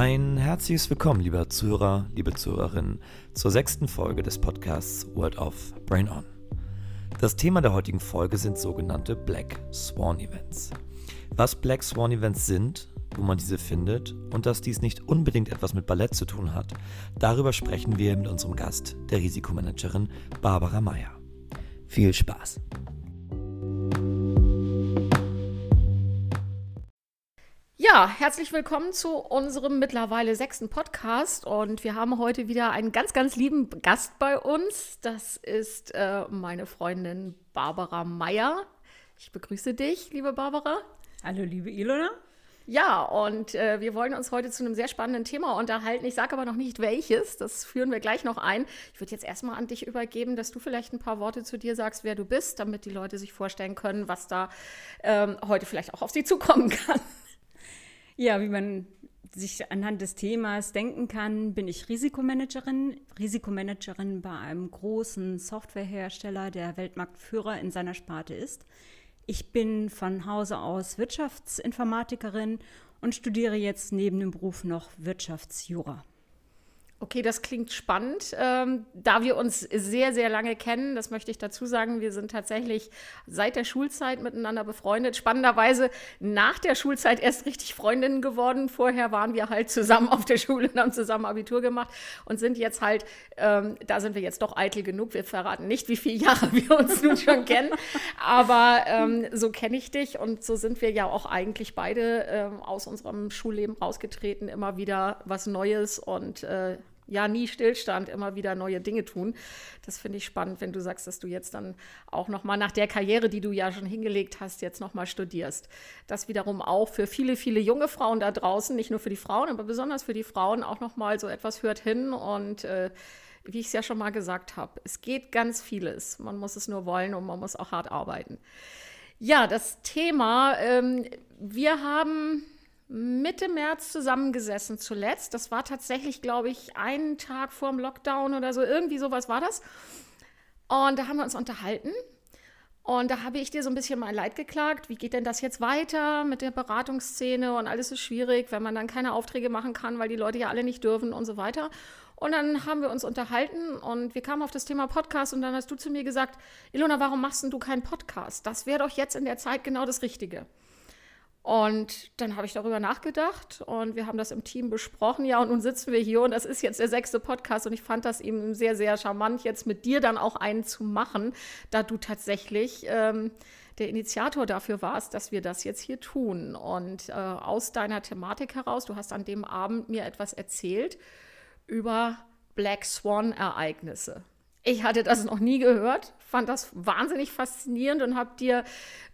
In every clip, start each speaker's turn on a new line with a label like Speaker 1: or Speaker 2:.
Speaker 1: Ein herzliches Willkommen, lieber Zuhörer, liebe Zuhörerinnen, zur sechsten Folge des Podcasts World of Brain On. Das Thema der heutigen Folge sind sogenannte Black Swan Events. Was Black Swan Events sind, wo man diese findet und dass dies nicht unbedingt etwas mit Ballett zu tun hat, darüber sprechen wir mit unserem Gast, der Risikomanagerin Barbara Meyer. Viel Spaß!
Speaker 2: Ja, herzlich willkommen zu unserem mittlerweile sechsten Podcast und wir haben heute wieder einen ganz, ganz lieben Gast bei uns. Das ist äh, meine Freundin Barbara Meyer. Ich begrüße dich, liebe Barbara.
Speaker 3: Hallo, liebe Ilona.
Speaker 2: Ja, und äh, wir wollen uns heute zu einem sehr spannenden Thema unterhalten. Ich sage aber noch nicht welches, das führen wir gleich noch ein. Ich würde jetzt erstmal an dich übergeben, dass du vielleicht ein paar Worte zu dir sagst, wer du bist, damit die Leute sich vorstellen können, was da ähm, heute vielleicht auch auf sie zukommen kann.
Speaker 3: Ja, wie man sich anhand des Themas denken kann, bin ich Risikomanagerin. Risikomanagerin bei einem großen Softwarehersteller, der Weltmarktführer in seiner Sparte ist. Ich bin von Hause aus Wirtschaftsinformatikerin und studiere jetzt neben dem Beruf noch Wirtschaftsjura.
Speaker 2: Okay, das klingt spannend. Ähm, da wir uns sehr, sehr lange kennen, das möchte ich dazu sagen, wir sind tatsächlich seit der Schulzeit miteinander befreundet. Spannenderweise nach der Schulzeit erst richtig Freundinnen geworden. Vorher waren wir halt zusammen auf der Schule und haben zusammen Abitur gemacht und sind jetzt halt, ähm, da sind wir jetzt doch eitel genug. Wir verraten nicht, wie viele Jahre wir uns nun schon kennen, aber ähm, so kenne ich dich und so sind wir ja auch eigentlich beide ähm, aus unserem Schulleben rausgetreten, immer wieder was Neues und äh, ja nie Stillstand, immer wieder neue Dinge tun. Das finde ich spannend, wenn du sagst, dass du jetzt dann auch noch mal nach der Karriere, die du ja schon hingelegt hast, jetzt noch mal studierst. Das wiederum auch für viele, viele junge Frauen da draußen, nicht nur für die Frauen, aber besonders für die Frauen auch noch mal so etwas hört hin und äh, wie ich es ja schon mal gesagt habe, es geht ganz vieles. Man muss es nur wollen und man muss auch hart arbeiten. Ja, das Thema, ähm, wir haben Mitte März zusammengesessen zuletzt. Das war tatsächlich, glaube ich, einen Tag vor dem Lockdown oder so. Irgendwie sowas war das. Und da haben wir uns unterhalten. Und da habe ich dir so ein bisschen mein Leid geklagt. Wie geht denn das jetzt weiter mit der Beratungsszene? Und alles ist schwierig, wenn man dann keine Aufträge machen kann, weil die Leute ja alle nicht dürfen und so weiter. Und dann haben wir uns unterhalten und wir kamen auf das Thema Podcast und dann hast du zu mir gesagt, Ilona, warum machst denn du keinen Podcast? Das wäre doch jetzt in der Zeit genau das Richtige. Und dann habe ich darüber nachgedacht und wir haben das im Team besprochen. Ja, und nun sitzen wir hier und das ist jetzt der sechste Podcast und ich fand das eben sehr, sehr charmant, jetzt mit dir dann auch einen zu machen, da du tatsächlich ähm, der Initiator dafür warst, dass wir das jetzt hier tun. Und äh, aus deiner Thematik heraus, du hast an dem Abend mir etwas erzählt über Black Swan-Ereignisse. Ich hatte das noch nie gehört, fand das wahnsinnig faszinierend und habe dir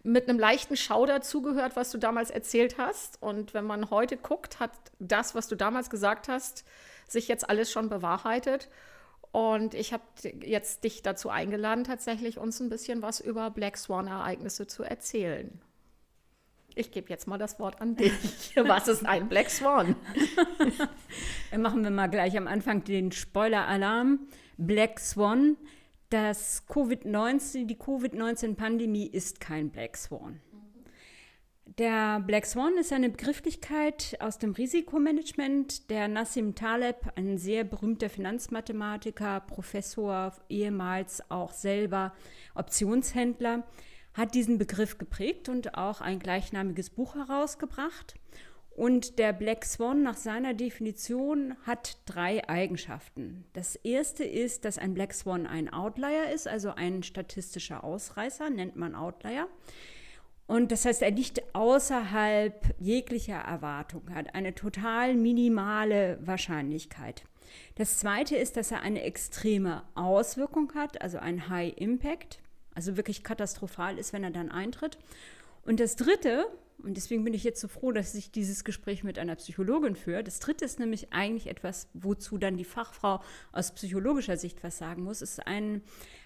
Speaker 2: mit einem leichten Schauder zugehört, was du damals erzählt hast. Und wenn man heute guckt, hat das, was du damals gesagt hast, sich jetzt alles schon bewahrheitet. Und ich habe jetzt dich dazu eingeladen, tatsächlich uns ein bisschen was über Black Swan-Ereignisse zu erzählen. Ich gebe jetzt mal das Wort an dich. Was ist ein Black Swan?
Speaker 3: Machen wir mal gleich am Anfang den Spoiler-Alarm. Black Swan, das COVID-19, die Covid-19-Pandemie ist kein Black Swan. Der Black Swan ist eine Begrifflichkeit aus dem Risikomanagement. Der Nassim Taleb, ein sehr berühmter Finanzmathematiker, Professor, ehemals auch selber Optionshändler, hat diesen Begriff geprägt und auch ein gleichnamiges Buch herausgebracht. Und der Black Swan nach seiner Definition hat drei Eigenschaften. Das erste ist, dass ein Black Swan ein Outlier ist, also ein statistischer Ausreißer, nennt man Outlier. Und das heißt, er liegt außerhalb jeglicher Erwartung, hat eine total minimale Wahrscheinlichkeit. Das zweite ist, dass er eine extreme Auswirkung hat, also ein High Impact, also wirklich katastrophal ist, wenn er dann eintritt. Und das dritte, und deswegen bin ich jetzt so froh, dass ich dieses Gespräch mit einer Psychologin führe. Das dritte ist nämlich eigentlich etwas, wozu dann die Fachfrau aus psychologischer Sicht was sagen muss, ist ein,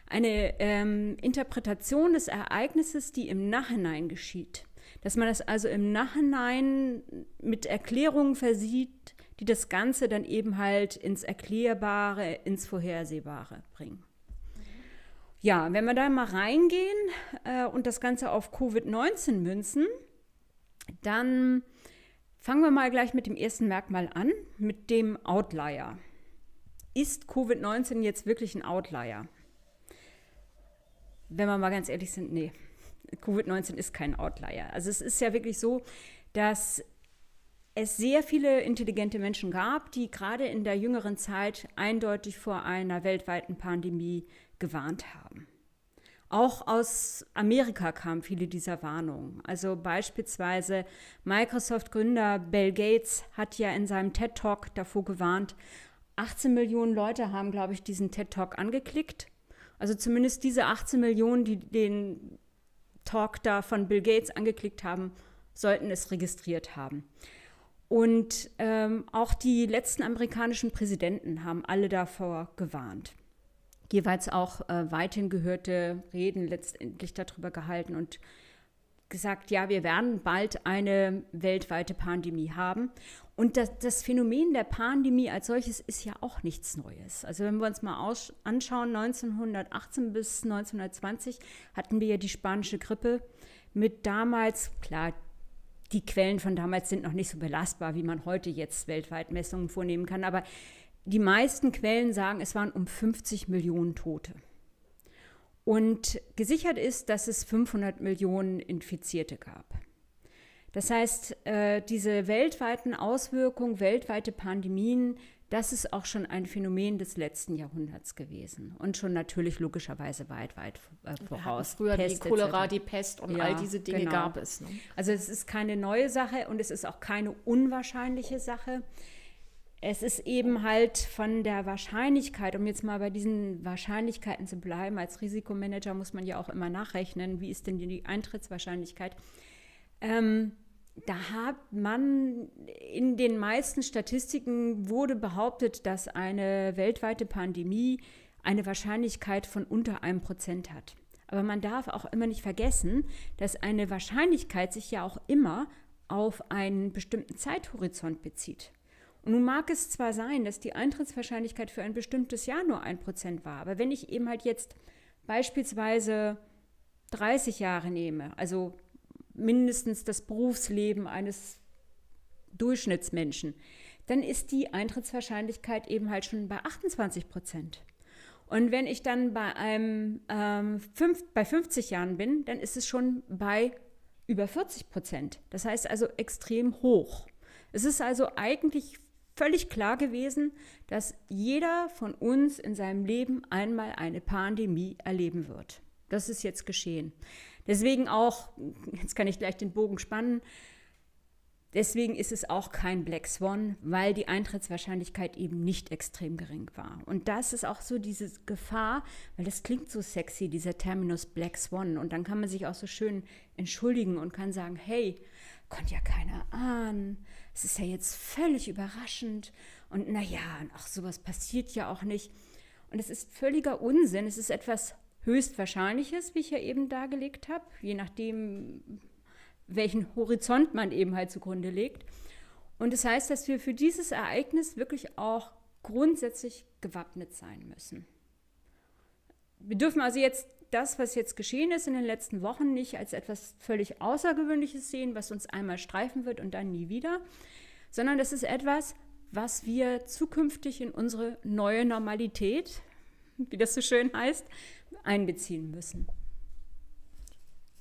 Speaker 3: eine ähm, Interpretation des Ereignisses, die im Nachhinein geschieht. Dass man das also im Nachhinein mit Erklärungen versieht, die das Ganze dann eben halt ins Erklärbare, ins Vorhersehbare bringen. Ja, wenn wir da mal reingehen äh, und das Ganze auf Covid-19 münzen, dann Fangen wir mal gleich mit dem ersten Merkmal an, mit dem Outlier. Ist Covid-19 jetzt wirklich ein Outlier? Wenn wir mal ganz ehrlich sind, nee. Covid-19 ist kein Outlier. Also es ist ja wirklich so, dass es sehr viele intelligente Menschen gab, die gerade in der jüngeren Zeit eindeutig vor einer weltweiten Pandemie gewarnt haben. Auch aus Amerika kamen viele dieser Warnungen. Also beispielsweise Microsoft-Gründer Bill Gates hat ja in seinem TED-Talk davor gewarnt, 18 Millionen Leute haben, glaube ich, diesen TED-Talk angeklickt. Also zumindest diese 18 Millionen, die den Talk da von Bill Gates angeklickt haben, sollten es registriert haben. Und ähm, auch die letzten amerikanischen Präsidenten haben alle davor gewarnt. Jeweils auch äh, weithin gehörte Reden letztendlich darüber gehalten und gesagt, ja, wir werden bald eine weltweite Pandemie haben. Und das, das, Phänomen der Pandemie als solches ist ja auch nichts Neues. Also wenn wir uns mal aus, anschauen, 1918 bis 1920 hatten wir ja die spanische Grippe mit damals, klar, die Quellen von damals sind noch nicht so belastbar, wie man heute jetzt weltweit Messungen vornehmen kann. Aber die meisten Quellen sagen, es waren um 50 Millionen Tote. Und gesichert ist, dass es 500 Millionen Infizierte gab. Das heißt, äh, diese weltweiten Auswirkungen, weltweite Pandemien, das ist auch schon ein Phänomen des letzten Jahrhunderts gewesen und schon natürlich logischerweise weit, weit äh, voraus.
Speaker 2: Früher Pest, die Cholera, etc. die Pest und ja, all diese Dinge genau. gab es. Ne?
Speaker 3: Also es ist keine neue Sache und es ist auch keine unwahrscheinliche Sache. Es ist eben halt von der Wahrscheinlichkeit, um jetzt mal bei diesen Wahrscheinlichkeiten zu bleiben, als Risikomanager muss man ja auch immer nachrechnen, wie ist denn die Eintrittswahrscheinlichkeit. Ähm, da hat man in den meisten Statistiken wurde behauptet, dass eine weltweite Pandemie eine Wahrscheinlichkeit von unter einem Prozent hat. Aber man darf auch immer nicht vergessen, dass eine Wahrscheinlichkeit sich ja auch immer auf einen bestimmten Zeithorizont bezieht. Nun mag es zwar sein, dass die Eintrittswahrscheinlichkeit für ein bestimmtes Jahr nur ein Prozent war, aber wenn ich eben halt jetzt beispielsweise 30 Jahre nehme, also mindestens das Berufsleben eines Durchschnittsmenschen, dann ist die Eintrittswahrscheinlichkeit eben halt schon bei 28 Prozent. Und wenn ich dann bei, einem, ähm, fünf, bei 50 Jahren bin, dann ist es schon bei über 40 Prozent. Das heißt also extrem hoch. Es ist also eigentlich völlig klar gewesen, dass jeder von uns in seinem Leben einmal eine Pandemie erleben wird. Das ist jetzt geschehen. Deswegen auch, jetzt kann ich gleich den Bogen spannen, deswegen ist es auch kein Black Swan, weil die Eintrittswahrscheinlichkeit eben nicht extrem gering war. Und das ist auch so diese Gefahr, weil das klingt so sexy, dieser Terminus Black Swan. Und dann kann man sich auch so schön entschuldigen und kann sagen, hey, konnte ja keiner ahnen. Es ist ja jetzt völlig überraschend. Und naja, ach, sowas passiert ja auch nicht. Und es ist völliger Unsinn. Es ist etwas Höchstwahrscheinliches, wie ich ja eben dargelegt habe, je nachdem, welchen Horizont man eben halt zugrunde legt. Und das heißt, dass wir für dieses Ereignis wirklich auch grundsätzlich gewappnet sein müssen. Wir dürfen also jetzt das, was jetzt geschehen ist in den letzten Wochen, nicht als etwas völlig Außergewöhnliches sehen, was uns einmal streifen wird und dann nie wieder, sondern das ist etwas, was wir zukünftig in unsere neue Normalität, wie das so schön heißt, einbeziehen müssen.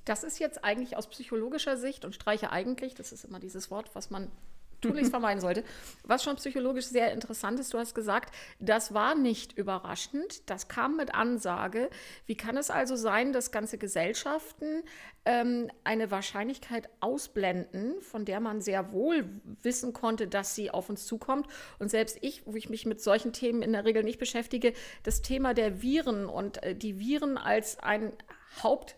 Speaker 2: Das ist jetzt eigentlich aus psychologischer Sicht und streiche eigentlich, das ist immer dieses Wort, was man tunlichst vermeiden sollte. Was schon psychologisch sehr interessant ist, du hast gesagt, das war nicht überraschend, das kam mit Ansage. Wie kann es also sein, dass ganze Gesellschaften ähm, eine Wahrscheinlichkeit ausblenden, von der man sehr wohl wissen konnte, dass sie auf uns zukommt? Und selbst ich, wo ich mich mit solchen Themen in der Regel nicht beschäftige, das Thema der Viren und äh, die Viren als ein Haupt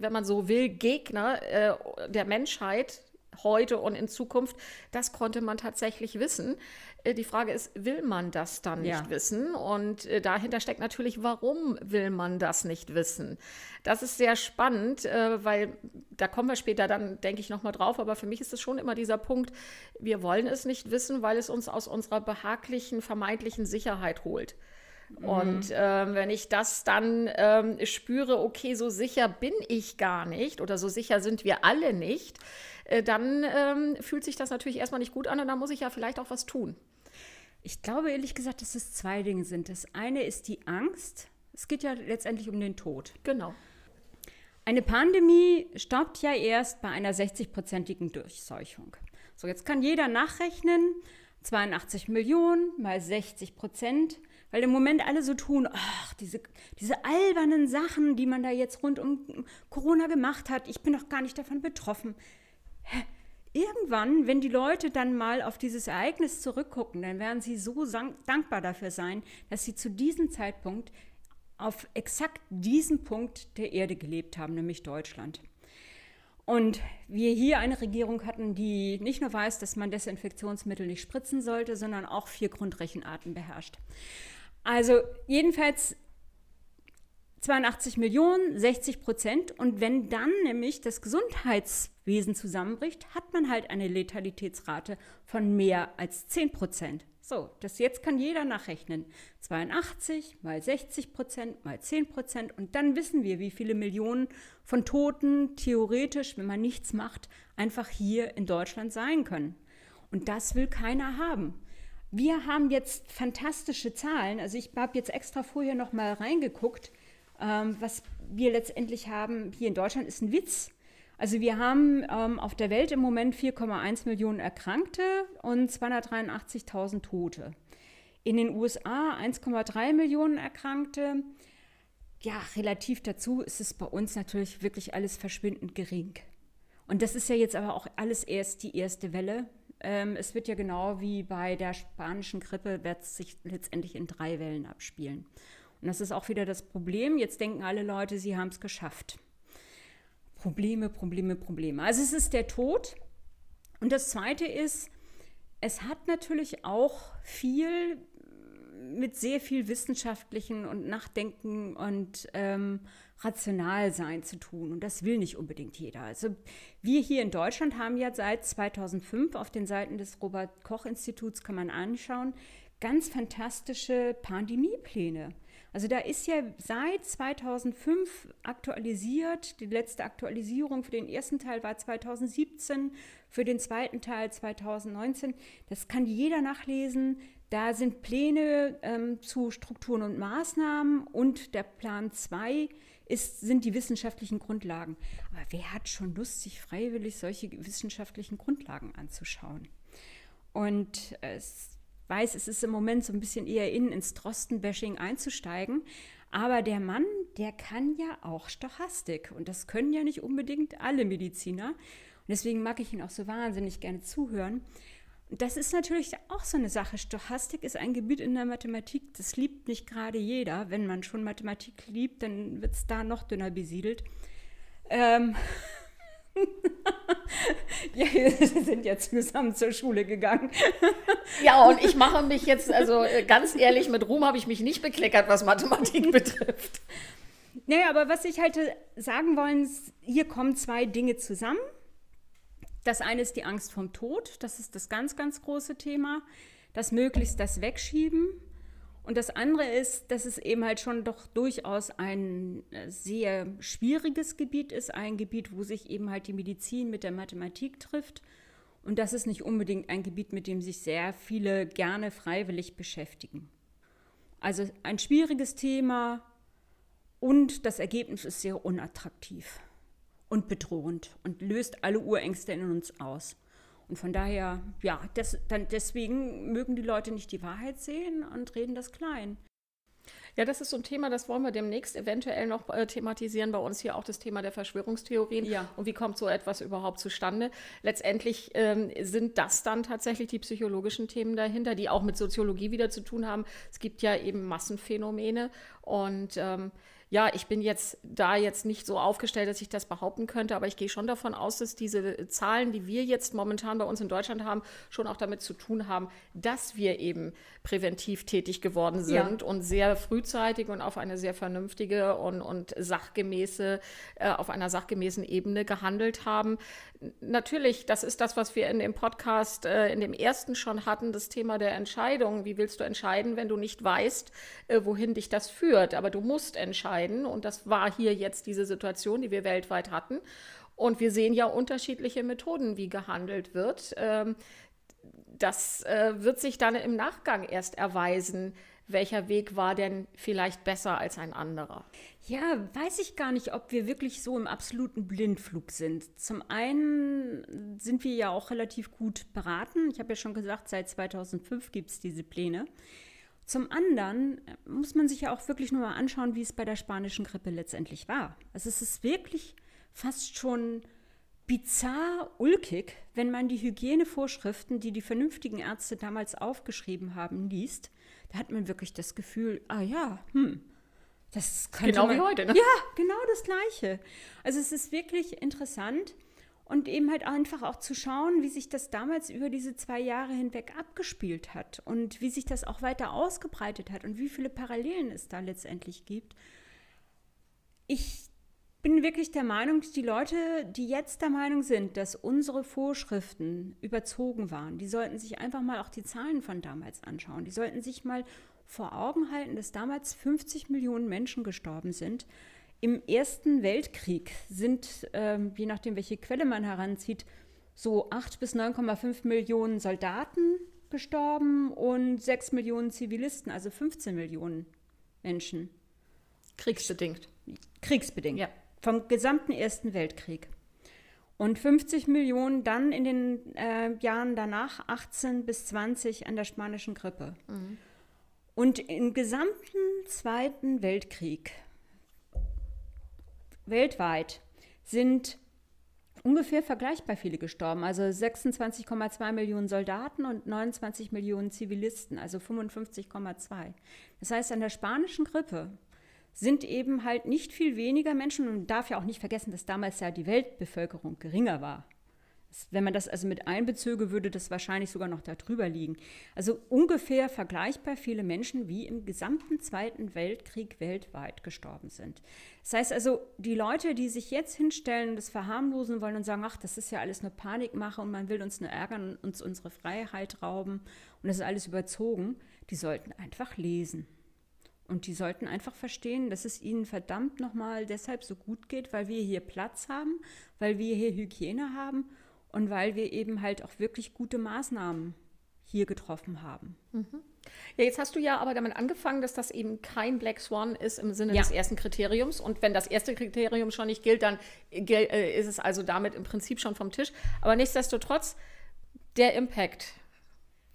Speaker 2: wenn man so will, Gegner äh, der Menschheit heute und in Zukunft, das konnte man tatsächlich wissen. Äh, die Frage ist, will man das dann nicht ja. wissen? Und äh, dahinter steckt natürlich, warum will man das nicht wissen? Das ist sehr spannend, äh, weil da kommen wir später dann, denke ich, nochmal drauf. Aber für mich ist es schon immer dieser Punkt, wir wollen es nicht wissen, weil es uns aus unserer behaglichen, vermeintlichen Sicherheit holt. Mhm. Und ähm, wenn ich das dann ähm, spüre, okay, so sicher bin ich gar nicht oder so sicher sind wir alle nicht, äh, dann ähm, fühlt sich das natürlich erstmal nicht gut an und dann muss ich ja vielleicht auch was tun.
Speaker 3: Ich glaube ehrlich gesagt, dass es zwei Dinge sind. Das eine ist die Angst. Es geht ja letztendlich um den Tod.
Speaker 2: Genau.
Speaker 3: Eine Pandemie stoppt ja erst bei einer 60-prozentigen Durchseuchung. So, jetzt kann jeder nachrechnen, 82 Millionen mal 60 Prozent, weil im Moment alle so tun, ach, diese, diese albernen Sachen, die man da jetzt rund um Corona gemacht hat, ich bin doch gar nicht davon betroffen. Irgendwann, wenn die Leute dann mal auf dieses Ereignis zurückgucken, dann werden sie so dankbar dafür sein, dass sie zu diesem Zeitpunkt auf exakt diesem Punkt der Erde gelebt haben, nämlich Deutschland. Und wir hier eine Regierung hatten, die nicht nur weiß, dass man Desinfektionsmittel nicht spritzen sollte, sondern auch vier Grundrechenarten beherrscht. Also jedenfalls 82 Millionen, 60 Prozent. Und wenn dann nämlich das Gesundheitswesen zusammenbricht, hat man halt eine Letalitätsrate von mehr als 10 Prozent. So, das jetzt kann jeder nachrechnen. 82 mal 60 Prozent mal 10 Prozent. Und dann wissen wir, wie viele Millionen von Toten theoretisch, wenn man nichts macht, einfach hier in Deutschland sein können. Und das will keiner haben. Wir haben jetzt fantastische Zahlen. Also ich habe jetzt extra vorher noch mal reingeguckt. Ähm, was wir letztendlich haben hier in Deutschland ist ein Witz. Also wir haben ähm, auf der Welt im Moment 4,1 Millionen Erkrankte und 283.000 Tote. In den USA 1,3 Millionen Erkrankte. Ja, relativ dazu ist es bei uns natürlich wirklich alles verschwindend gering. Und das ist ja jetzt aber auch alles erst die erste Welle. Ähm, es wird ja genau wie bei der spanischen Grippe, wird es sich letztendlich in drei Wellen abspielen. Und das ist auch wieder das Problem. Jetzt denken alle Leute, sie haben es geschafft. Probleme, Probleme, Probleme. Also es ist der Tod. Und das Zweite ist, es hat natürlich auch viel mit sehr viel wissenschaftlichen und Nachdenken und ähm, Rationalsein zu tun. Und das will nicht unbedingt jeder. Also wir hier in Deutschland haben ja seit 2005 auf den Seiten des Robert Koch Instituts, kann man anschauen, ganz fantastische Pandemiepläne. Also da ist ja seit 2005 aktualisiert. Die letzte Aktualisierung für den ersten Teil war 2017, für den zweiten Teil 2019. Das kann jeder nachlesen. Da sind Pläne ähm, zu Strukturen und Maßnahmen und der Plan 2 ist, sind die wissenschaftlichen Grundlagen. Aber wer hat schon Lust, sich freiwillig solche wissenschaftlichen Grundlagen anzuschauen? Und es weiß, es ist im Moment so ein bisschen eher in, ins Drosten-Bashing einzusteigen. Aber der Mann, der kann ja auch Stochastik. Und das können ja nicht unbedingt alle Mediziner. Und deswegen mag ich ihn auch so wahnsinnig gerne zuhören. Und das ist natürlich auch so eine Sache. Stochastik ist ein Gebiet in der Mathematik, das liebt nicht gerade jeder. Wenn man schon Mathematik liebt, dann wird es da noch dünner besiedelt. Ähm, ja, wir sind ja zusammen zur Schule gegangen.
Speaker 2: ja, und ich mache mich jetzt, also äh, ganz ehrlich, mit Ruhm habe ich mich nicht bekleckert, was Mathematik betrifft.
Speaker 3: Naja, aber was ich halt äh, sagen wollen, hier kommen zwei Dinge zusammen. Das eine ist die Angst vom Tod, das ist das ganz, ganz große Thema. Das möglichst das Wegschieben und das andere ist, dass es eben halt schon doch durchaus ein äh, sehr schwieriges Gebiet ist, ein Gebiet, wo sich eben halt die Medizin mit der Mathematik trifft. Und das ist nicht unbedingt ein Gebiet, mit dem sich sehr viele gerne freiwillig beschäftigen. Also ein schwieriges Thema und das Ergebnis ist sehr unattraktiv und bedrohend und löst alle Urängste in uns aus. Und von daher, ja, das, dann deswegen mögen die Leute nicht die Wahrheit sehen und reden das klein.
Speaker 2: Ja, das ist so ein Thema, das wollen wir demnächst eventuell noch äh, thematisieren. Bei uns hier auch das Thema der Verschwörungstheorien.
Speaker 3: Ja.
Speaker 2: Und wie kommt so etwas überhaupt zustande? Letztendlich ähm, sind das dann tatsächlich die psychologischen Themen dahinter, die auch mit Soziologie wieder zu tun haben. Es gibt ja eben Massenphänomene und ähm, ja, ich bin jetzt da jetzt nicht so aufgestellt, dass ich das behaupten könnte, aber ich gehe schon davon aus, dass diese Zahlen, die wir jetzt momentan bei uns in Deutschland haben, schon auch damit zu tun haben, dass wir eben präventiv tätig geworden sind ja. und sehr frühzeitig und auf eine sehr vernünftige und, und sachgemäße, äh, auf einer sachgemäßen Ebene gehandelt haben. Natürlich, das ist das, was wir in dem Podcast, äh, in dem ersten schon hatten, das Thema der Entscheidung. Wie willst du entscheiden, wenn du nicht weißt, äh, wohin dich das führt? Aber du musst entscheiden entscheiden. Und das war hier jetzt diese Situation, die wir weltweit hatten. Und wir sehen ja unterschiedliche Methoden, wie gehandelt wird. Ähm, das äh, wird sich dann im Nachgang erst erweisen, welcher Weg war denn vielleicht besser als ein anderer?
Speaker 3: Ja, weiß ich gar nicht, ob wir wirklich so im absoluten Blindflug sind. Zum einen sind wir ja auch relativ gut beraten. Ich habe ja schon gesagt, seit 2005 gibt es diese Pläne. Zum anderen äh, muss man sich ja auch wirklich nur mal anschauen, wie es bei der spanischen Grippe letztendlich war. Also es ist wirklich fast schon bizarr ulkig, wenn man die Hygienevorschriften, die die vernünftigen Ärzte damals aufgeschrieben haben, liest. Da hat man wirklich das Gefühl, ah ja, hm, das könnte
Speaker 2: genau
Speaker 3: man,
Speaker 2: wie heute, ne?
Speaker 3: Ja, genau das Gleiche. Also es ist wirklich interessant und eben halt einfach auch zu schauen, wie sich das damals über diese zwei Jahre hinweg abgespielt hat und wie sich das auch weiter ausgebreitet hat und wie viele Parallelen es da letztendlich gibt. Ich bin wirklich der Meinung, die Leute, die jetzt der Meinung sind, dass unsere Vorschriften überzogen waren, die sollten sich einfach mal auch die Zahlen von damals anschauen. Die sollten sich mal vor Augen halten, dass damals 50 Millionen Menschen gestorben sind im Ersten Weltkrieg sind, ähm, je nachdem, welche Quelle man heranzieht, so 8 bis 9,5 Millionen Soldaten gestorben und 6 Millionen Zivilisten, also 15 Millionen Menschen.
Speaker 2: Kriegsbedingt.
Speaker 3: Kriegsbedingt. Ja. Vom gesamten Ersten Weltkrieg. Und 50 Millionen dann in den äh, Jahren danach, 18 bis 20, an der spanischen Grippe. Mhm. Und im gesamten Zweiten Weltkrieg weltweit sind ungefähr vergleichbar viele gestorben. Also 26,2 Millionen Soldaten und 29 Millionen Zivilisten, also 55,2. Das heißt, an der spanischen Grippe sind eben halt nicht viel weniger Menschen und darf ja auch nicht vergessen, dass damals ja die Weltbevölkerung geringer war. Wenn man das also mit einbezöge, würde das wahrscheinlich sogar noch darüber liegen. Also ungefähr vergleichbar viele Menschen, wie im gesamten Zweiten Weltkrieg weltweit gestorben sind. Das heißt also, die Leute, die sich jetzt hinstellen und das verharmlosen wollen und sagen, ach, das ist ja alles nur Panikmache und man will uns nur ärgern und uns unsere Freiheit rauben und das ist alles überzogen, die sollten einfach lesen. Und die sollten einfach verstehen, dass es ihnen verdammt nochmal deshalb so gut geht, weil wir hier Platz haben, weil wir hier Hygiene haben und weil wir eben halt auch wirklich gute Maßnahmen hier getroffen haben.
Speaker 2: Mhm. Ja, jetzt hast du ja aber damit angefangen, dass das eben kein Black Swan ist im Sinne ja. des ersten Kriteriums. Und wenn das erste Kriterium schon nicht gilt, dann äh, ist es also damit im Prinzip schon vom Tisch. Aber nichtsdestotrotz, der Impact,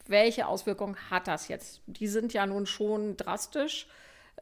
Speaker 2: welche Auswirkungen hat das jetzt? Die sind ja nun schon drastisch.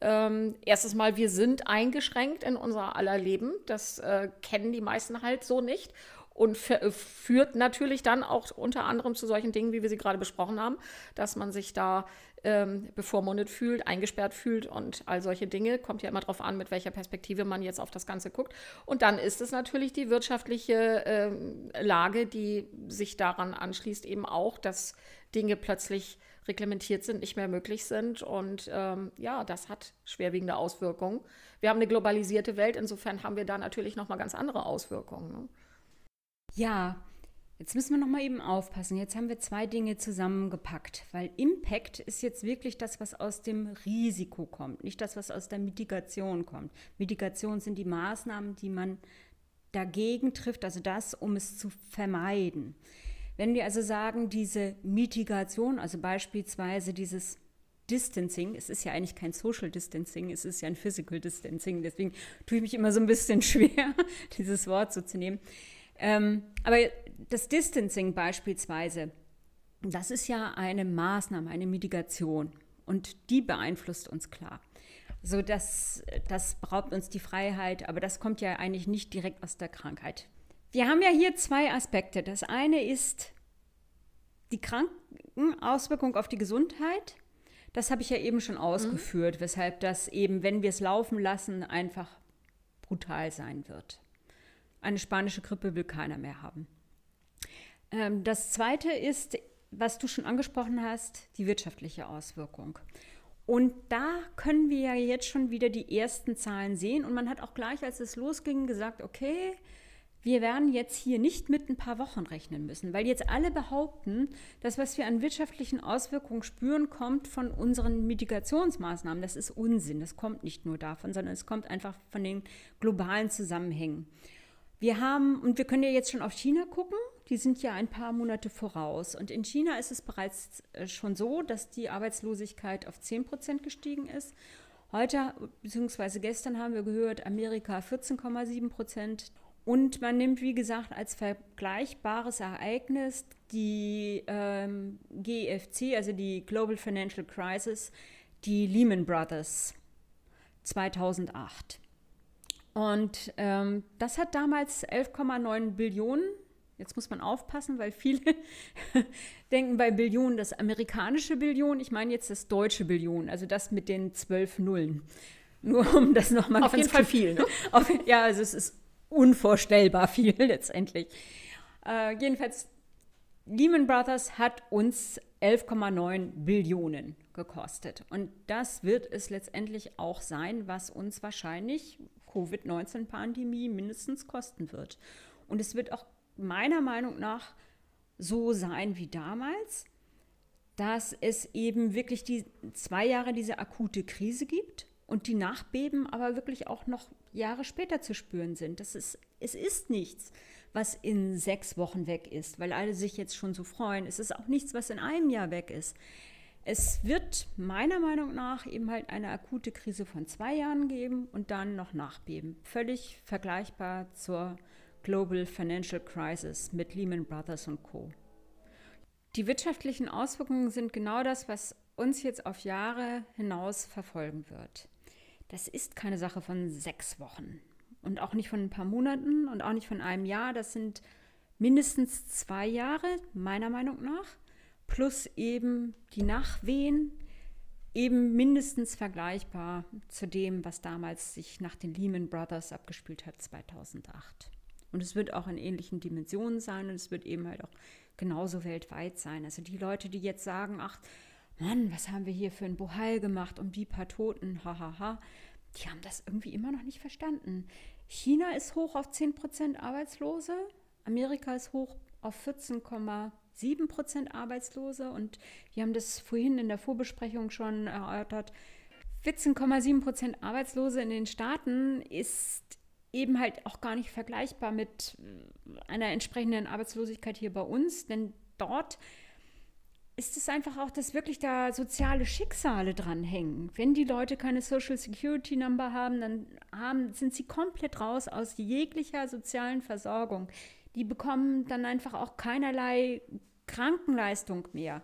Speaker 2: Ähm, erstes Mal, wir sind eingeschränkt in unser aller Leben. Das äh, kennen die meisten halt so nicht und führt natürlich dann auch unter anderem zu solchen Dingen, wie wir sie gerade besprochen haben, dass man sich da ähm, bevormundet fühlt, eingesperrt fühlt und all solche Dinge. Kommt ja immer darauf an, mit welcher Perspektive man jetzt auf das Ganze guckt. Und dann ist es natürlich die wirtschaftliche ähm, Lage, die sich daran anschließt, eben auch, dass Dinge plötzlich reglementiert sind, nicht mehr möglich sind. Und ähm, ja, das hat schwerwiegende Auswirkungen. Wir haben eine globalisierte Welt, insofern haben wir da natürlich nochmal ganz andere Auswirkungen. Ne?
Speaker 3: Ja, jetzt müssen wir noch mal eben aufpassen. Jetzt haben wir zwei Dinge zusammengepackt, weil Impact ist jetzt wirklich das, was aus dem Risiko kommt, nicht das, was aus der Mitigation kommt. Mitigation sind die Maßnahmen, die man dagegen trifft, also das, um es zu vermeiden. Wenn wir also sagen, diese Mitigation, also beispielsweise dieses Distancing, es ist ja eigentlich kein Social Distancing, es ist ja ein Physical Distancing, deswegen tue ich mich immer so ein bisschen schwer, dieses Wort so zu nehmen. Ähm, aber das Distancing beispielsweise, das ist ja eine Maßnahme, eine Mitigation und die beeinflusst uns klar. So, das, das beraubt uns die Freiheit, aber das kommt ja eigentlich nicht direkt aus der Krankheit. Wir haben ja hier zwei Aspekte. Das eine ist die Krankenauswirkung auf die Gesundheit. Das habe ich ja eben schon ausgeführt, mhm. weshalb das eben, wenn wir es laufen lassen, einfach brutal sein wird. Eine spanische Grippe will keiner mehr haben. Ähm, das Zweite ist, was du schon angesprochen hast, die wirtschaftliche Auswirkung. Und da können wir ja jetzt schon wieder die ersten Zahlen sehen. Und man hat auch gleich, als es losging, gesagt, okay, wir werden jetzt hier nicht mit ein paar Wochen rechnen müssen, weil jetzt alle behaupten, das, was wir an wirtschaftlichen Auswirkungen spüren, kommt von unseren Mitigationsmaßnahmen. Das ist Unsinn. Das kommt nicht nur davon, sondern es kommt einfach von den globalen Zusammenhängen. Wir haben, und wir können ja jetzt schon auf China gucken, die sind ja ein paar Monate voraus. Und in China ist es bereits äh, schon so, dass die Arbeitslosigkeit auf 10 Prozent gestiegen ist. Heute bzw. gestern haben wir gehört, Amerika 14,7 Prozent. Und man nimmt, wie gesagt, als vergleichbares Ereignis die ähm, GFC, also die Global Financial Crisis, die Lehman Brothers 2008. Und ähm, das hat damals 11,9 Billionen. Jetzt muss man aufpassen, weil viele denken bei Billionen das amerikanische Billion. Ich meine jetzt das deutsche Billion, also das mit den zwölf Nullen. Nur um das nochmal
Speaker 2: Auf jeden Fall viel, ne?
Speaker 3: Auf, ja, also es ist unvorstellbar viel letztendlich. Äh, jedenfalls, Lehman Brothers hat uns 11,9 Billionen gekostet. Und das wird es letztendlich auch sein, was uns wahrscheinlich Covid-19-Pandemie mindestens kosten wird. Und es wird auch meiner Meinung nach so sein wie damals, dass es eben wirklich die zwei Jahre diese akute Krise gibt und die Nachbeben aber wirklich auch noch Jahre später zu spüren sind. Das ist, es ist nichts, was in sechs Wochen weg ist, weil alle sich jetzt schon so freuen. Es ist auch nichts, was in einem Jahr weg ist. Es wird meiner Meinung nach eben halt eine akute Krise von zwei Jahren geben und dann noch Nachbeben. Völlig vergleichbar zur Global Financial Crisis mit Lehman Brothers und Co. Die wirtschaftlichen Auswirkungen sind genau das, was uns jetzt auf Jahre hinaus verfolgen wird das ist keine Sache von sechs Wochen und auch nicht von ein paar Monaten und auch nicht von einem Jahr. Das sind mindestens zwei Jahre, meiner Meinung nach, plus eben die Nachwehen, eben mindestens vergleichbar zu dem, was damals sich nach den Lehman Brothers abgespielt hat 2008. Und es wird auch in ähnlichen Dimensionen sein und es wird eben halt auch genauso weltweit sein. Also die Leute, die jetzt sagen, ach, Mann, was haben wir hier für ein Bohai gemacht und die paar Toten, hahaha, ha, ha. die haben das irgendwie immer noch nicht verstanden. China ist hoch auf 10% Arbeitslose, Amerika ist hoch auf 14,7% Arbeitslose und wir haben das vorhin in der Vorbesprechung schon erörtert. 14,7% Arbeitslose in den Staaten ist eben halt auch gar nicht vergleichbar mit einer entsprechenden Arbeitslosigkeit hier bei uns, denn dort ist es einfach auch, dass wirklich da soziale Schicksale dranhängen. Wenn die Leute keine Social Security Number haben, dann haben, sind sie komplett raus aus jeglicher sozialen Versorgung. Die bekommen dann einfach auch keinerlei Krankenleistung mehr.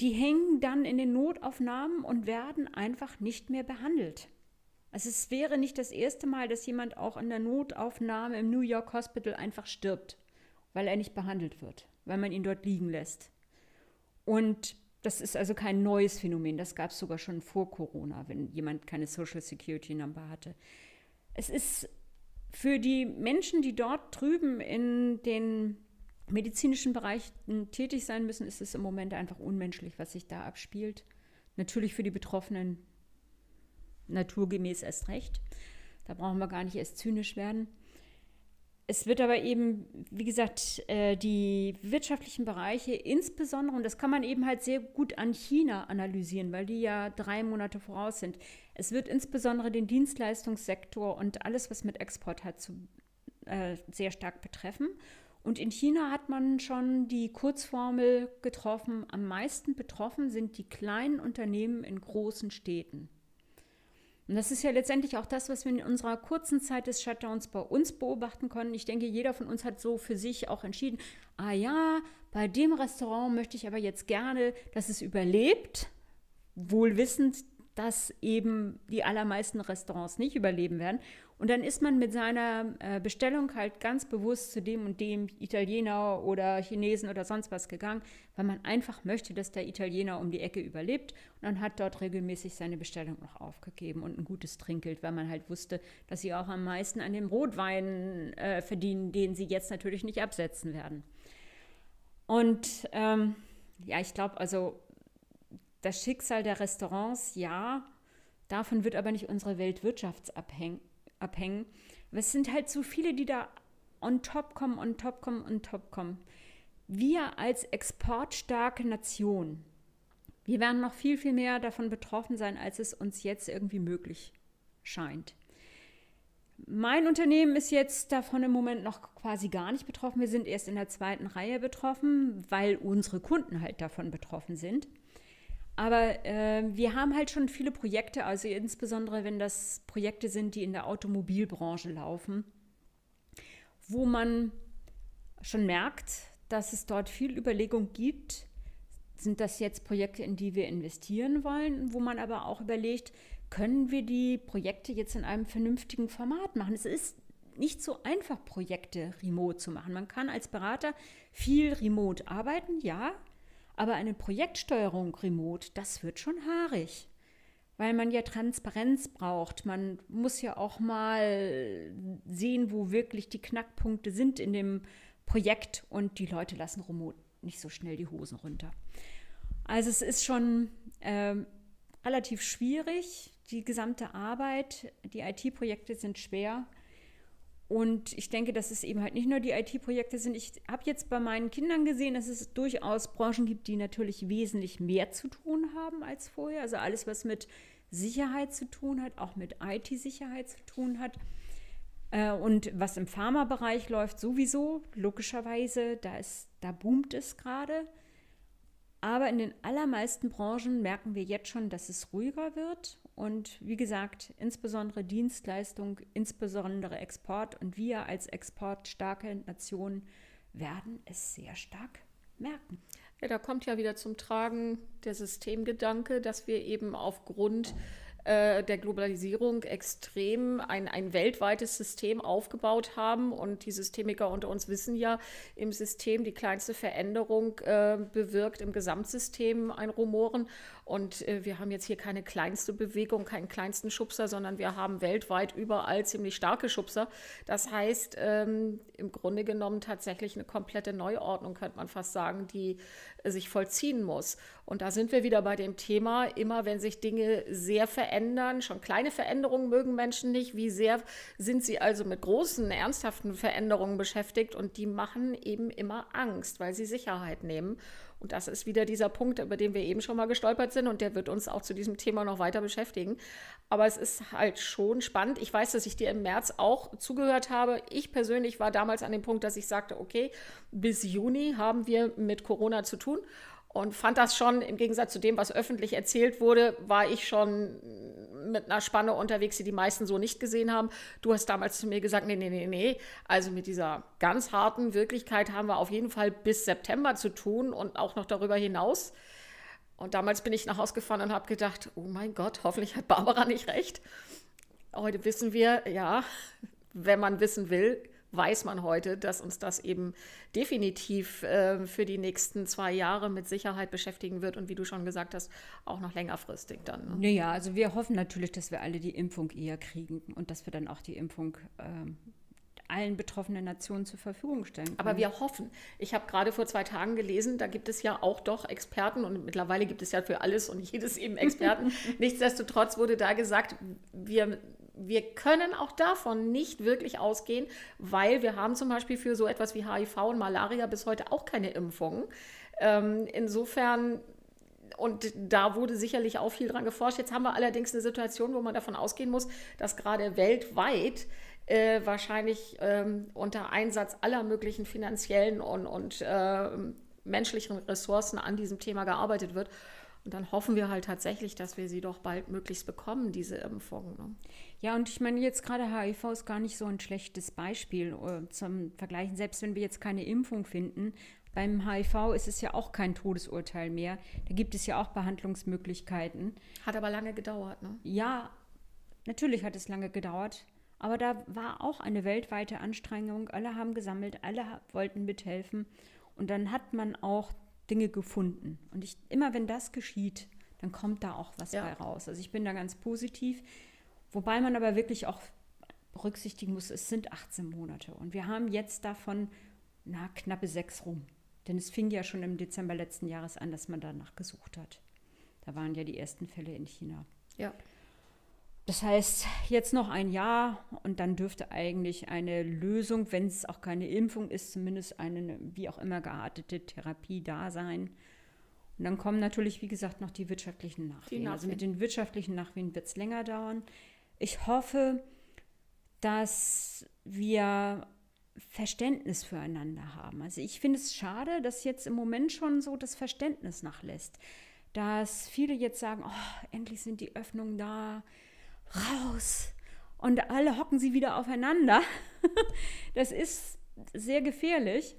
Speaker 3: Die hängen dann in den Notaufnahmen und werden einfach nicht mehr behandelt. Also es wäre nicht das erste Mal, dass jemand auch in der Notaufnahme im New York Hospital einfach stirbt, weil er nicht behandelt wird, weil man ihn dort liegen lässt. Und das ist also kein neues Phänomen. Das gab es sogar schon vor Corona, wenn jemand keine Social Security Number hatte. Es ist für die Menschen, die dort drüben in den medizinischen Bereichen tätig sein müssen, ist es im Moment einfach unmenschlich, was sich da abspielt. Natürlich für die Betroffenen naturgemäß erst recht. Da brauchen wir gar nicht erst zynisch werden. Es wird aber eben, wie gesagt, äh, die wirtschaftlichen Bereiche insbesondere, und das kann man eben halt sehr gut an China analysieren, weil die ja drei Monate voraus sind. Es wird insbesondere den Dienstleistungssektor und alles, was mit Export hat, zu, äh, sehr stark betreffen. Und in China hat man schon die Kurzformel getroffen, am meisten betroffen sind die kleinen Unternehmen in großen Städten. Und das ist ja letztendlich auch das, was wir in unserer kurzen Zeit des Shutdowns bei uns beobachten konnten. Ich denke, jeder von uns hat so für sich auch entschieden, ah ja, bei dem Restaurant möchte ich aber jetzt gerne, dass es überlebt, wohl wissend, dass eben die allermeisten Restaurants nicht überleben werden. Und dann ist man mit seiner äh, Bestellung halt ganz bewusst zu dem und dem Italiener oder Chinesen oder sonst was gegangen, weil man einfach möchte, dass der Italiener um die Ecke überlebt. Und dann hat dort regelmäßig seine Bestellung noch aufgegeben und ein gutes Trinkgeld, weil man halt wusste, dass sie auch am meisten an dem Rotwein äh, verdienen, den sie jetzt natürlich nicht absetzen werden. Und ähm, ja, ich glaube, also das Schicksal der Restaurants, ja, davon wird aber nicht unsere Weltwirtschaft abhängen. Es sind halt so viele, die da on top kommen, on top kommen, on top kommen. Wir als exportstarke Nation, wir werden noch viel, viel mehr davon betroffen sein, als es uns jetzt irgendwie möglich scheint. Mein Unternehmen ist jetzt davon im Moment noch quasi gar nicht betroffen. Wir sind erst in der zweiten Reihe betroffen, weil unsere Kunden halt davon betroffen sind. Aber äh, wir haben halt schon viele Projekte, also insbesondere wenn das Projekte sind, die in der Automobilbranche laufen, wo man schon merkt, dass es dort viel Überlegung gibt. Sind das jetzt Projekte, in die wir investieren wollen, wo man aber auch überlegt, können wir die Projekte jetzt in einem vernünftigen Format machen? Es ist nicht so einfach, Projekte remote zu machen. Man kann als Berater viel remote arbeiten, ja, aber eine Projektsteuerung remote, das wird schon haarig, weil man ja Transparenz braucht. Man muss ja auch mal sehen, wo wirklich die Knackpunkte sind in dem Projekt und die Leute lassen remote nicht so schnell die Hosen runter. Also es ist schon äh, relativ schwierig, die gesamte Arbeit. Die IT-Projekte sind schwer. Und ich denke, dass es eben halt nicht nur die IT-Projekte sind. Ich habe jetzt bei meinen Kindern gesehen, dass es durchaus Branchen gibt, die natürlich wesentlich mehr zu tun haben als vorher. Also alles, was mit Sicherheit zu tun hat, auch mit IT-Sicherheit zu tun hat. Äh, und was im Pharmabereich läuft, sowieso, logischerweise, da, ist, da boomt es gerade. Aber in den allermeisten Branchen merken wir jetzt schon, dass es ruhiger wird. Und wie gesagt, insbesondere Dienstleistung, insbesondere Export. Und wir als exportstarke Nation werden es sehr stark merken.
Speaker 2: Ja, da kommt ja wieder zum Tragen der Systemgedanke, dass wir eben aufgrund äh, der Globalisierung extrem ein, ein weltweites System aufgebaut haben. Und die Systemiker unter uns wissen ja, im System die kleinste Veränderung äh, bewirkt im Gesamtsystem ein Rumoren. Und äh, wir haben jetzt hier keine kleinste Bewegung, keinen kleinsten Schubser, sondern wir haben weltweit überall ziemlich starke Schubser. Das heißt, ähm, im Grunde genommen tatsächlich eine komplette Neuordnung, könnte man fast sagen, die sich vollziehen muss. Und da sind wir wieder bei dem Thema, immer wenn sich Dinge sehr verändern, schon kleine Veränderungen mögen Menschen nicht, wie sehr sind sie also mit großen, ernsthaften Veränderungen beschäftigt und die machen eben immer Angst, weil sie Sicherheit nehmen. Und das ist wieder dieser Punkt, über den wir eben schon mal gestolpert sind und der wird uns auch zu diesem Thema noch weiter beschäftigen. Aber es ist halt schon spannend. Ich weiß, dass ich dir im März auch zugehört habe. Ich persönlich war damals an dem Punkt, dass ich sagte, okay, bis Juni haben wir mit Corona zu tun und fand das schon, im Gegensatz zu dem, was öffentlich erzählt wurde, war ich schon mit einer Spanne unterwegs, die die meisten so nicht gesehen haben. Du hast damals zu mir gesagt, nee, nee, nee, nee. Also mit dieser ganz harten Wirklichkeit haben wir auf jeden Fall bis September zu tun und auch noch darüber hinaus. Und damals bin ich nach Hause gefahren und habe gedacht, oh mein Gott, hoffentlich hat Barbara nicht recht. Heute wissen wir, ja, wenn man wissen will, weiß man heute, dass uns das eben definitiv äh, für die nächsten zwei Jahre mit Sicherheit beschäftigen wird und wie du schon gesagt hast, auch noch längerfristig dann.
Speaker 3: Ne? Naja, also wir hoffen natürlich, dass wir alle die Impfung eher kriegen und dass wir dann auch die Impfung ähm, allen betroffenen Nationen zur Verfügung stellen können.
Speaker 2: Aber wir hoffen. Ich habe gerade vor zwei Tagen gelesen, da gibt es ja auch doch Experten und mittlerweile gibt es ja für alles und jedes eben Experten. Nichtsdestotrotz wurde da gesagt, wir wir können auch davon nicht wirklich ausgehen, weil wir haben zum Beispiel für so etwas wie HIV und Malaria bis heute auch keine Impfungen. Ähm, insofern und da wurde sicherlich auch viel dran geforscht. Jetzt haben wir allerdings eine Situation, wo man davon ausgehen muss, dass gerade weltweit äh, wahrscheinlich ähm, unter Einsatz aller möglichen finanziellen und, und äh, menschlichen Ressourcen an diesem Thema gearbeitet wird. Und dann hoffen wir halt tatsächlich, dass wir sie doch bald möglichst bekommen, diese Impfung. Ne?
Speaker 3: Ja, und ich meine, jetzt gerade HIV ist gar nicht so ein schlechtes Beispiel äh, zum Vergleichen. Selbst wenn wir jetzt keine Impfung finden, beim HIV ist es ja auch kein Todesurteil mehr. Da gibt es ja auch Behandlungsmöglichkeiten.
Speaker 2: Hat aber lange gedauert, ne?
Speaker 3: Ja, natürlich hat es lange gedauert. Aber da war auch eine weltweite Anstrengung. Alle haben gesammelt, alle wollten mithelfen. Und dann hat man auch Dinge gefunden. Und ich, immer wenn das geschieht, dann kommt da auch was ja. bei raus. Also ich bin da ganz positiv. Wobei man aber wirklich auch berücksichtigen muss, es sind 18 Monate. Und wir haben jetzt davon na, knappe sechs rum. Denn es fing ja schon im Dezember letzten Jahres an, dass man danach gesucht hat. Da waren ja die ersten Fälle in China.
Speaker 2: Ja.
Speaker 3: Das heißt, jetzt noch ein Jahr und dann dürfte eigentlich eine Lösung, wenn es auch keine Impfung ist, zumindest eine wie auch immer geartete Therapie da sein. Und dann kommen natürlich, wie gesagt, noch die wirtschaftlichen Nachwehen. Die Also mit den wirtschaftlichen Nachwehen wird es länger dauern. Ich hoffe, dass wir Verständnis füreinander haben. Also ich finde es schade, dass jetzt im Moment schon so das Verständnis nachlässt. Dass viele jetzt sagen, oh, endlich sind die Öffnungen da, raus. Und alle hocken sie wieder aufeinander. das ist sehr gefährlich.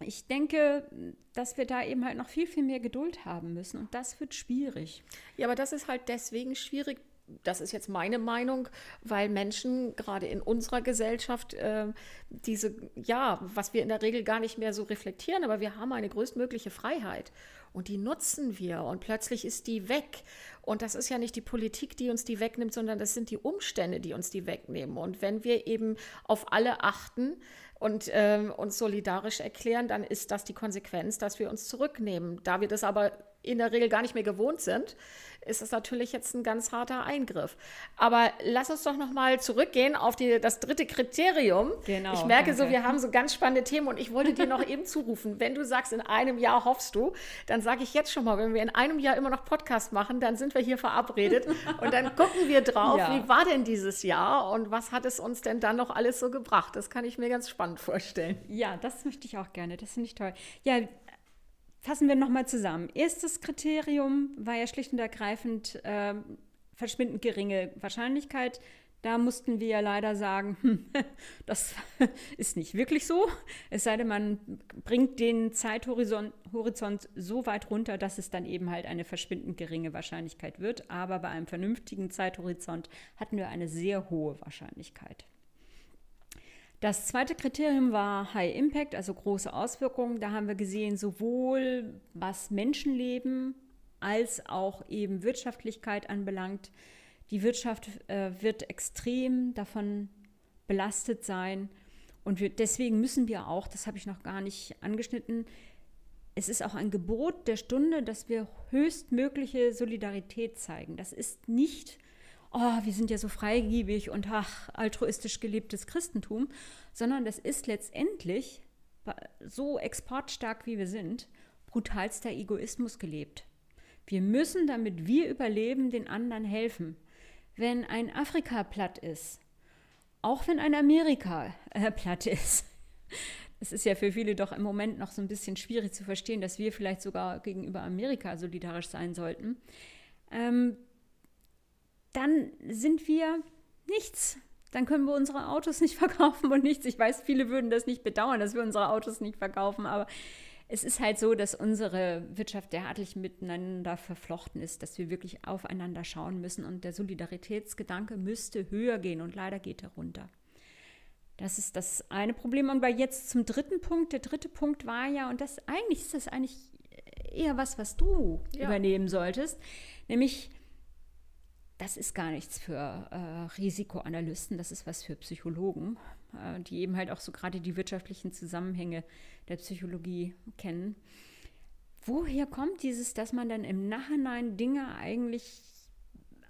Speaker 3: Ich denke, dass wir da eben halt noch viel, viel mehr Geduld haben müssen und das wird schwierig.
Speaker 2: Ja, aber das ist halt deswegen schwierig, das ist jetzt meine Meinung, weil Menschen gerade in unserer Gesellschaft äh, diese, ja, was wir in der Regel gar nicht mehr so reflektieren, aber wir haben eine größtmögliche Freiheit und die nutzen wir und plötzlich ist die weg. Und das ist ja nicht die Politik, die uns die wegnimmt, sondern das sind die Umstände, die uns die wegnehmen. Und wenn wir eben auf alle achten, und äh, uns solidarisch erklären, dann ist das die Konsequenz, dass wir uns zurücknehmen. Da wir das aber in der Regel gar nicht mehr gewohnt sind, ist das natürlich jetzt ein ganz harter Eingriff. Aber lass uns doch noch mal zurückgehen auf die, das dritte Kriterium. Genau, ich merke danke. so, wir haben so ganz spannende Themen und ich wollte dir noch eben zurufen, wenn du sagst, in einem Jahr hoffst du, dann sage ich jetzt schon mal, wenn wir in einem Jahr immer noch Podcast machen, dann sind wir hier verabredet und dann gucken wir drauf, ja. wie war denn dieses Jahr und was hat es uns denn dann noch alles so gebracht? Das kann ich mir ganz spannend vorstellen.
Speaker 3: Ja, das möchte ich auch gerne. Das finde ich toll. Ja, Fassen wir nochmal zusammen. Erstes Kriterium war ja schlicht und ergreifend äh, verschwindend geringe Wahrscheinlichkeit. Da mussten wir ja leider sagen, hm, das ist nicht wirklich so. Es sei denn, man bringt den Zeithorizont Horizont so weit runter, dass es dann eben halt eine verschwindend geringe Wahrscheinlichkeit wird. Aber bei einem vernünftigen Zeithorizont hatten wir eine sehr hohe Wahrscheinlichkeit. Das zweite Kriterium war High Impact, also große Auswirkungen. Da haben wir gesehen, sowohl was Menschenleben als auch eben Wirtschaftlichkeit anbelangt. Die Wirtschaft äh, wird extrem davon belastet sein. Und wir, deswegen müssen wir auch, das habe ich noch gar nicht angeschnitten, es ist auch ein Gebot der Stunde, dass wir höchstmögliche Solidarität zeigen. Das ist nicht oh, wir sind ja so freigebig und ach, altruistisch gelebtes Christentum, sondern das ist letztendlich, so exportstark wie wir sind, brutalster Egoismus gelebt. Wir müssen, damit wir überleben, den anderen helfen. Wenn ein Afrika platt ist, auch wenn ein Amerika äh, platt ist, es ist ja für viele doch im Moment noch so ein bisschen schwierig zu verstehen, dass wir vielleicht sogar gegenüber Amerika solidarisch sein sollten. Ähm, dann sind wir nichts. Dann können wir unsere Autos nicht verkaufen und nichts. Ich weiß, viele würden das nicht bedauern, dass wir unsere Autos nicht verkaufen, aber es ist halt so, dass unsere Wirtschaft derartig miteinander verflochten ist, dass wir wirklich aufeinander schauen müssen und der Solidaritätsgedanke müsste höher gehen und leider geht er runter. Das ist das eine Problem. Und bei jetzt zum dritten Punkt. Der dritte Punkt war ja, und das eigentlich ist das eigentlich eher was, was du ja. übernehmen solltest, nämlich das ist gar nichts für äh, Risikoanalysten, das ist was für Psychologen, äh, die eben halt auch so gerade die wirtschaftlichen Zusammenhänge der Psychologie kennen. Woher kommt dieses, dass man dann im Nachhinein Dinge eigentlich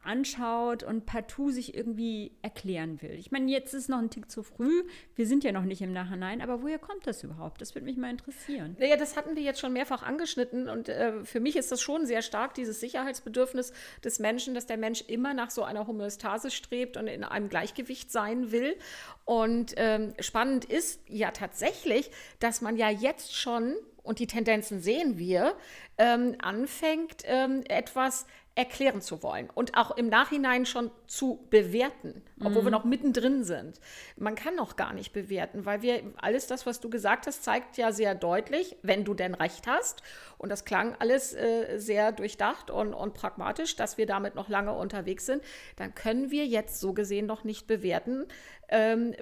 Speaker 3: anschaut und partout sich irgendwie erklären will. Ich meine, jetzt ist noch ein Tick zu früh. Wir sind ja noch nicht im Nachhinein, aber woher kommt das überhaupt? Das würde mich mal interessieren.
Speaker 2: Naja, das hatten wir jetzt schon mehrfach angeschnitten und äh, für mich ist das schon sehr stark, dieses Sicherheitsbedürfnis des Menschen, dass der Mensch immer nach so einer Homöostase strebt und in einem Gleichgewicht sein will. Und ähm, spannend ist ja tatsächlich, dass man ja jetzt schon und die Tendenzen sehen wir, ähm, anfängt, ähm, etwas erklären zu wollen und auch im Nachhinein schon zu bewerten, obwohl mhm. wir noch mittendrin sind. Man kann noch gar nicht bewerten, weil wir alles das, was du gesagt hast, zeigt ja sehr deutlich, wenn du denn recht hast. Und das klang alles äh, sehr durchdacht und, und pragmatisch, dass wir damit noch lange unterwegs sind. Dann können wir jetzt so gesehen noch nicht bewerten, ähm,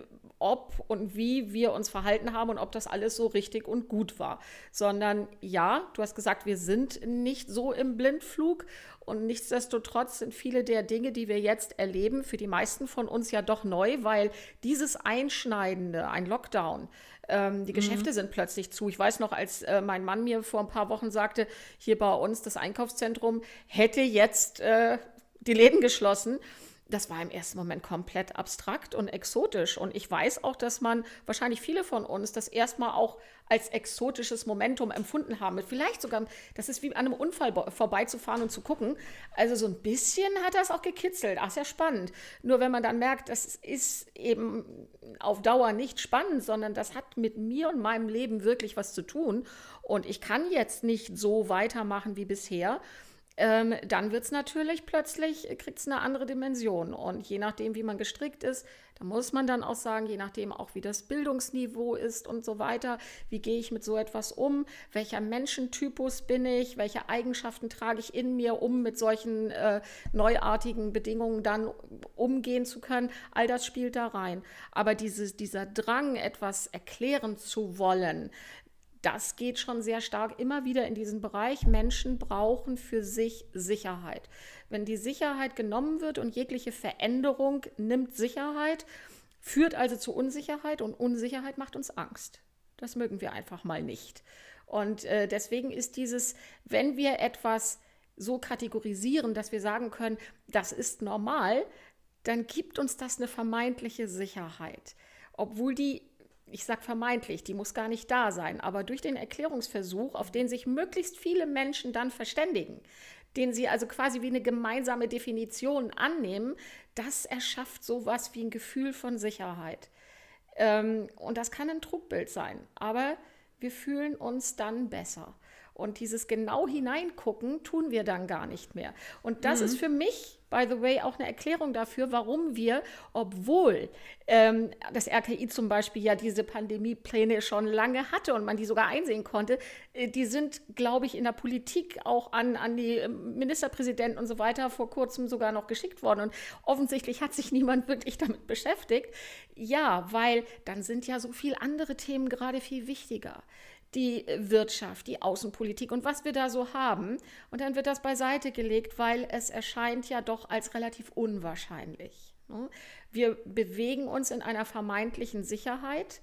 Speaker 2: ob und wie wir uns verhalten haben und ob das alles so richtig und gut war. Sondern ja, du hast gesagt, wir sind nicht so im Blindflug und nichtsdestotrotz sind viele der Dinge, die wir jetzt erleben, für die meisten von uns ja doch neu, weil dieses Einschneidende, ein Lockdown, ähm, die Geschäfte mhm. sind plötzlich zu. Ich weiß noch, als äh, mein Mann mir vor ein paar Wochen sagte, hier bei uns das Einkaufszentrum hätte jetzt äh, die Läden geschlossen das war im ersten Moment komplett abstrakt und exotisch. Und ich weiß auch, dass man wahrscheinlich viele von uns das erstmal auch als exotisches Momentum empfunden haben. Vielleicht sogar, das ist wie an einem Unfall vorbeizufahren und zu gucken. Also so ein bisschen hat das auch gekitzelt. Ach, sehr spannend. Nur wenn man dann merkt, das ist eben auf Dauer nicht spannend, sondern das hat mit mir und meinem Leben wirklich was zu tun. Und ich kann jetzt nicht so weitermachen wie bisher ähm, dann wird es natürlich plötzlich, äh, kriegt es eine andere Dimension. Und je nachdem, wie man gestrickt ist, da muss man dann auch sagen, je nachdem auch, wie das Bildungsniveau ist und so weiter, wie gehe ich mit so etwas um, welcher Menschentypus bin ich, welche Eigenschaften trage ich in mir, um mit solchen äh, neuartigen Bedingungen dann umgehen zu können, all das spielt da rein. Aber dieses, dieser Drang, etwas erklären zu wollen, das geht schon sehr stark immer wieder in diesen Bereich. Menschen brauchen für sich Sicherheit. Wenn die Sicherheit genommen wird und jegliche Veränderung nimmt Sicherheit, führt also zu Unsicherheit und Unsicherheit macht uns Angst. Das mögen wir einfach mal nicht. Und äh, deswegen ist dieses, wenn wir etwas so kategorisieren, dass wir sagen können, das ist normal, dann gibt uns das eine vermeintliche Sicherheit. Obwohl die ich sage vermeintlich, die muss gar nicht da sein, aber durch den Erklärungsversuch, auf den sich möglichst viele Menschen dann verständigen, den sie also quasi wie eine gemeinsame Definition annehmen, das erschafft sowas wie ein Gefühl von Sicherheit. Ähm, und das kann ein Trugbild sein, aber wir fühlen uns dann besser. Und dieses genau hineingucken tun wir dann gar nicht mehr. Und das mhm. ist für mich, by the way, auch eine Erklärung dafür, warum wir, obwohl ähm, das RKI zum Beispiel ja diese Pandemiepläne schon lange hatte und man die sogar einsehen konnte, äh, die sind, glaube ich, in der Politik auch an, an die ähm, Ministerpräsidenten und so weiter vor kurzem sogar noch geschickt worden. Und offensichtlich hat sich niemand wirklich damit beschäftigt. Ja, weil dann sind ja so viele andere Themen gerade viel wichtiger die Wirtschaft, die Außenpolitik und was wir da so haben. Und dann wird das beiseite gelegt, weil es erscheint ja doch als relativ unwahrscheinlich. Ne? Wir bewegen uns in einer vermeintlichen Sicherheit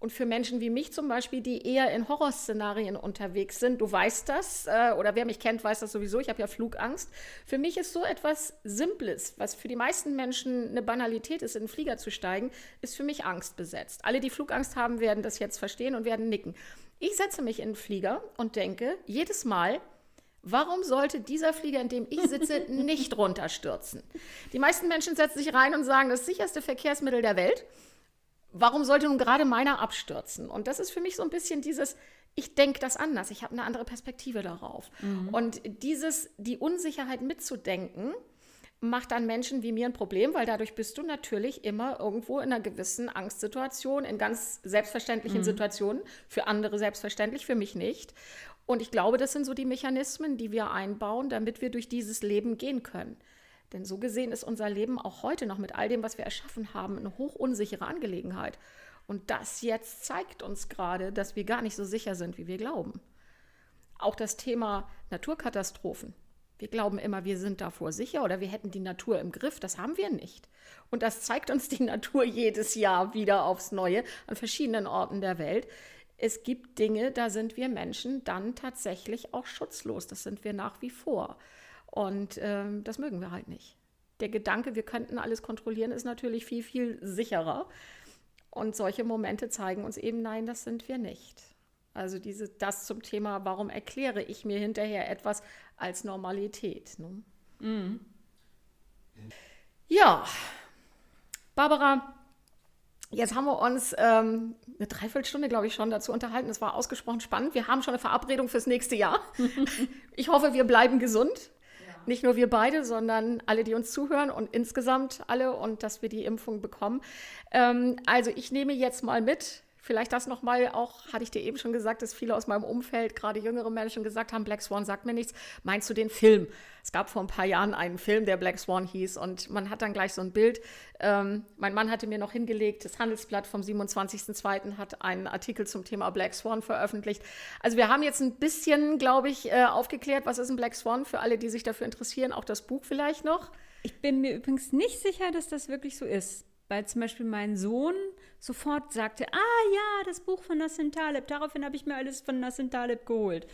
Speaker 2: und für Menschen wie mich zum Beispiel, die eher in Horrorszenarien unterwegs sind, du weißt das, äh, oder wer mich kennt, weiß das sowieso, ich habe ja Flugangst. Für mich ist so etwas Simples, was für die meisten Menschen eine Banalität ist, in den Flieger zu steigen, ist für mich Angst besetzt. Alle, die Flugangst haben, werden das jetzt verstehen und werden nicken. Ich setze mich in den Flieger und denke jedes Mal, Warum sollte dieser Flieger, in dem ich sitze, nicht runterstürzen? Die meisten Menschen setzen sich rein und sagen, das sicherste Verkehrsmittel der Welt warum sollte nun gerade meiner abstürzen? Und das ist für mich so ein bisschen dieses, ich denke das anders, ich habe eine andere Perspektive darauf. Mhm. Und dieses, die Unsicherheit mitzudenken, macht dann Menschen wie mir ein Problem, weil dadurch bist du natürlich immer irgendwo in einer gewissen Angstsituation, in ganz selbstverständlichen mhm. Situationen, für andere selbstverständlich, für mich nicht. Und ich glaube, das sind so die Mechanismen, die wir einbauen, damit wir durch dieses Leben gehen können. Denn so gesehen ist unser Leben auch heute noch mit all dem, was wir erschaffen haben, eine hochunsichere Angelegenheit. Und das jetzt zeigt uns gerade, dass wir gar nicht so sicher sind, wie wir glauben. Auch das Thema Naturkatastrophen. Wir glauben immer, wir sind davor sicher oder wir hätten die Natur im Griff. Das haben wir nicht. Und das zeigt uns die Natur jedes Jahr wieder aufs Neue an verschiedenen Orten der Welt. Es gibt Dinge, da sind wir Menschen dann tatsächlich auch schutzlos. Das sind wir nach wie vor. Und ähm, das mögen wir halt nicht. der Gedanke, wir könnten alles kontrollieren, ist natürlich viel, viel sicherer. Und solche Momente zeigen uns eben, nein, das sind wir nicht. Also diese, das zum Thema, warum erkläre ich mir hinterher etwas als Normalität. Ne? Mhm. Ja, Barbara, jetzt haben wir uns ähm, eine Dreiviertelstunde, glaube ich, schon dazu unterhalten. Es war ausgesprochen spannend. Wir haben schon eine Verabredung fürs nächste Jahr. ich hoffe, wir bleiben gesund. Nicht nur wir beide, sondern alle, die uns zuhören und insgesamt alle und dass wir die Impfung bekommen. Ähm, also ich nehme jetzt mal mit, Vielleicht das nochmal auch, hatte ich dir eben schon gesagt, dass viele aus meinem Umfeld, gerade jüngere Menschen, gesagt haben, Black Swan sagt mir nichts. Meinst du den Film? Es gab vor ein paar Jahren einen Film, der Black Swan hieß und man hat dann gleich so ein Bild. Ähm, mein Mann hatte mir noch hingelegt, das Handelsblatt vom 27.02. hat einen Artikel zum Thema Black Swan veröffentlicht. Also wir haben jetzt ein bisschen, glaube ich, äh, aufgeklärt, was ist ein Black Swan für alle, die sich dafür interessieren, auch das Buch vielleicht noch.
Speaker 3: Ich bin mir übrigens nicht sicher, dass das wirklich so ist weil zum Beispiel mein Sohn sofort sagte, ah ja, das Buch von Nassim Taleb, daraufhin habe ich mir alles von Nassim Taleb geholt.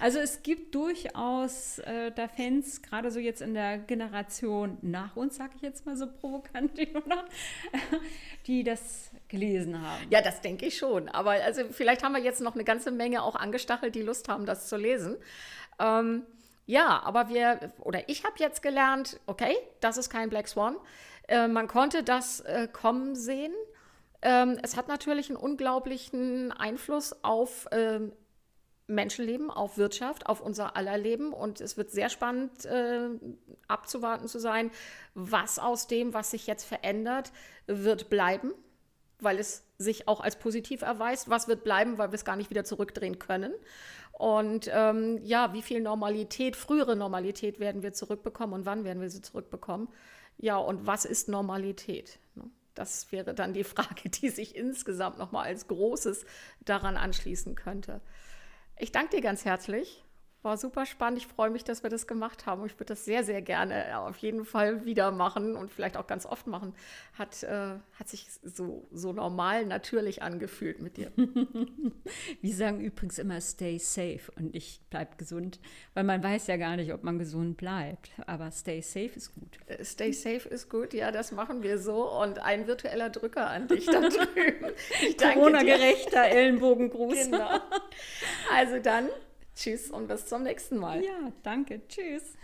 Speaker 3: Also es gibt durchaus äh, da Fans, gerade so jetzt in der Generation nach uns, sage ich jetzt mal so provokant, die das gelesen haben.
Speaker 2: Ja, das denke ich schon. Aber also vielleicht haben wir jetzt noch eine ganze Menge auch angestachelt, die Lust haben, das zu lesen. Ähm, ja, aber wir, oder ich habe jetzt gelernt, okay, das ist kein Black Swan. Äh, man konnte das äh, kommen sehen. Ähm, es hat natürlich einen unglaublichen Einfluss auf ähm, Menschenleben, auf Wirtschaft, auf unser aller Leben. Und es wird sehr spannend äh, abzuwarten zu sein, was aus dem, was sich jetzt verändert, wird bleiben, weil es sich auch als positiv erweist. Was wird bleiben, weil wir es gar nicht wieder zurückdrehen können. Und ähm, ja, wie viel Normalität, frühere Normalität werden wir zurückbekommen und wann werden wir sie zurückbekommen? Ja, und was ist Normalität? Ne? Das wäre dann die Frage, die sich insgesamt nochmal als Großes daran anschließen könnte. Ich danke dir ganz herzlich war super spannend. Ich freue mich, dass wir das gemacht haben. Ich würde das sehr, sehr gerne auf jeden Fall wieder machen und vielleicht auch ganz oft machen. Hat, äh, hat sich so, so normal, natürlich angefühlt mit dir.
Speaker 3: Wir sagen übrigens immer stay safe und ich bleib gesund, weil man weiß ja gar nicht, ob man gesund bleibt. Aber stay safe ist gut.
Speaker 2: Äh, stay safe ist gut, ja, das machen wir so. Und ein virtueller Drücker an dich da drüben.
Speaker 3: Corona-gerechter Ellenbogengruß. Genau.
Speaker 2: Also dann Tschüss und bis zum nächsten Mal.
Speaker 3: Ja, danke. Tschüss.